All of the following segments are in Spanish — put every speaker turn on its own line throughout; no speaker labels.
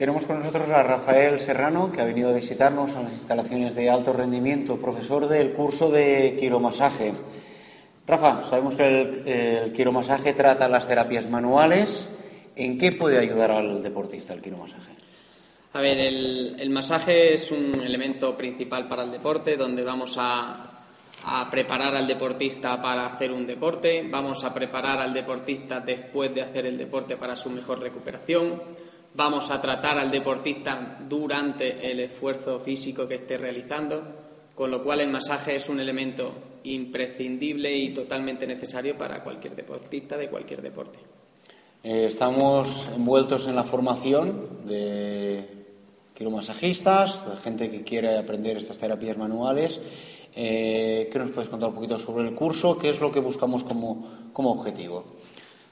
Tenemos con nosotros a Rafael Serrano, que ha venido a visitarnos a las instalaciones de alto rendimiento, profesor del curso de quiromasaje. Rafa, sabemos que el, el quiromasaje trata las terapias manuales. ¿En qué puede ayudar al deportista el quiromasaje?
A ver, el, masaje es un elemento principal para el deporte, donde vamos a preparar al deportista para hacer un deporte, vamos a preparar al deportista después de hacer el deporte para su mejor recuperación vamos a tratar al deportista durante el esfuerzo físico que esté realizando, con lo cual el masaje es un elemento imprescindible y totalmente necesario para cualquier deportista de cualquier deporte.
Eh, estamos envueltos en la formación de quiromasajistas, de gente que quiere aprender estas terapias manuales. Eh, ¿Qué nos puedes contar un poquito sobre el curso? ¿Qué es lo que buscamos como, como objetivo?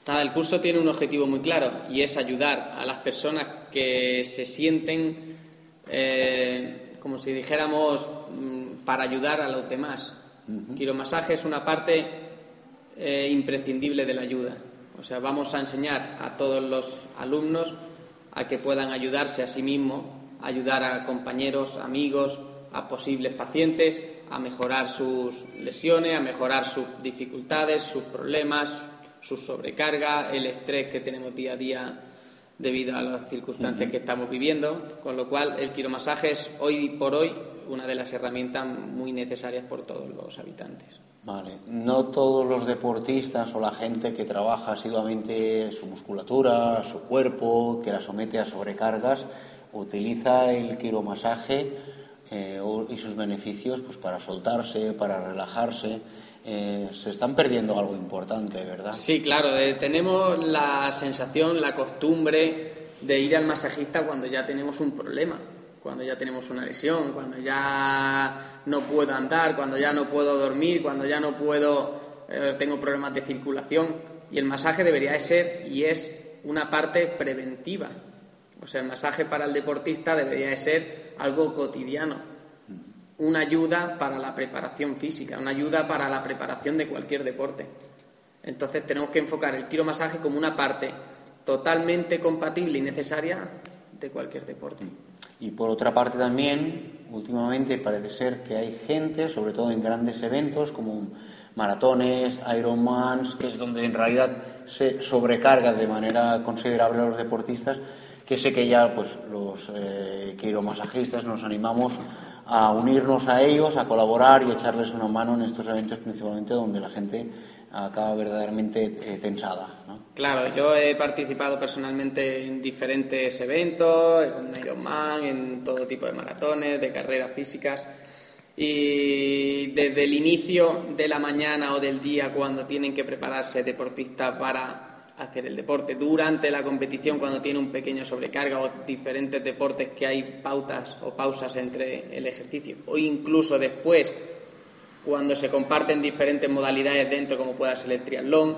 Nada, el curso tiene un objetivo muy claro y es ayudar a las personas que se sienten, eh, como si dijéramos, mm, para ayudar a los demás. Uh Quiromasaje es una parte eh, imprescindible de la ayuda. O sea, vamos a enseñar a todos los alumnos a que puedan ayudarse a sí mismos, ayudar a compañeros, amigos, a posibles pacientes, a mejorar sus lesiones, a mejorar sus dificultades, sus problemas, su sobrecarga, el estrés que tenemos día a día debido a las circunstancias que estamos viviendo, con lo cual el quiromasaje es hoy por hoy una de las herramientas muy necesarias por todos los habitantes.
Vale, no todos los deportistas o la gente que trabaja asiduamente su musculatura, su cuerpo, que la somete a sobrecargas, utiliza el quiromasaje eh, y sus beneficios pues, para soltarse, para relajarse. Eh, se están perdiendo algo importante, ¿verdad?
Sí, claro. Eh, tenemos la sensación, la costumbre de ir al masajista cuando ya tenemos un problema, cuando ya tenemos una lesión, cuando ya no puedo andar, cuando ya no puedo dormir, cuando ya no puedo, eh, tengo problemas de circulación. Y el masaje debería de ser y es una parte preventiva. O sea, el masaje para el deportista debería de ser algo cotidiano una ayuda para la preparación física, una ayuda para la preparación de cualquier deporte. Entonces tenemos que enfocar el quiromasaje como una parte totalmente compatible y necesaria de cualquier deporte.
Y por otra parte también, últimamente parece ser que hay gente, sobre todo en grandes eventos como maratones, Ironmans, que es donde en realidad se sobrecarga de manera considerable a los deportistas, que sé que ya pues los eh, nos animamos a unirnos a ellos, a colaborar y echarles una mano en estos eventos principalmente donde la gente acaba verdaderamente eh, tensada.
Claro, yo he participado personalmente en diferentes eventos, en Ironman, en todo tipo de maratones, de carreras físicas. Y desde el inicio de la mañana o del día, cuando tienen que prepararse deportistas para hacer el deporte. Durante la competición, cuando tiene un pequeño sobrecarga o diferentes deportes que hay pautas o pausas entre el ejercicio, o incluso después, cuando se comparten diferentes modalidades dentro, como pueda ser el triatlón,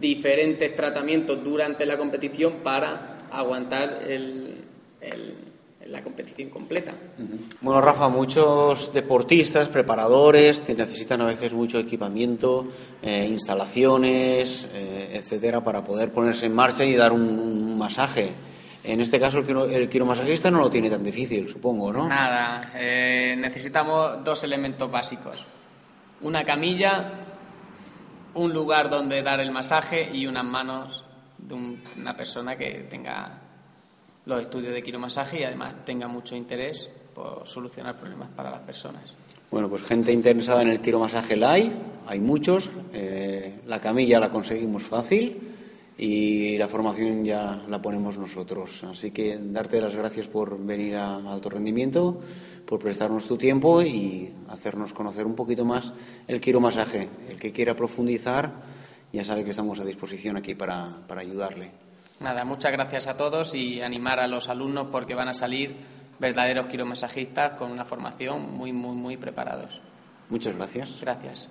diferentes tratamientos durante la competición para aguantar el, el la competición completa.
Bueno, Rafa, muchos deportistas, preparadores, necesitan a veces mucho equipamiento, eh, instalaciones, eh, etcétera, para poder ponerse en marcha y dar un, masaje. En este caso, el, el quiromasajista no lo tiene tan difícil, supongo, ¿no?
Nada, eh, necesitamos dos elementos básicos: una camilla, un lugar donde dar el masaje y unas manos de una persona que tenga los estudios de quiromasaje y además tenga mucho interés por solucionar problemas para las personas.
Bueno, pues gente interesada en el quiromasaje la hay, hay muchos. Eh, la camilla la conseguimos fácil y la formación ya la ponemos nosotros. Así que darte las gracias por venir a alto rendimiento, por prestarnos tu tiempo y hacernos conocer un poquito más el quiromasaje. El que quiera profundizar ya sabe que estamos a disposición aquí para, para ayudarle.
Nada, muchas gracias a todos y animar a los alumnos porque van a salir verdaderos quiromasajistas con una formación muy, muy, muy preparados.
Muchas gracias.
Gracias.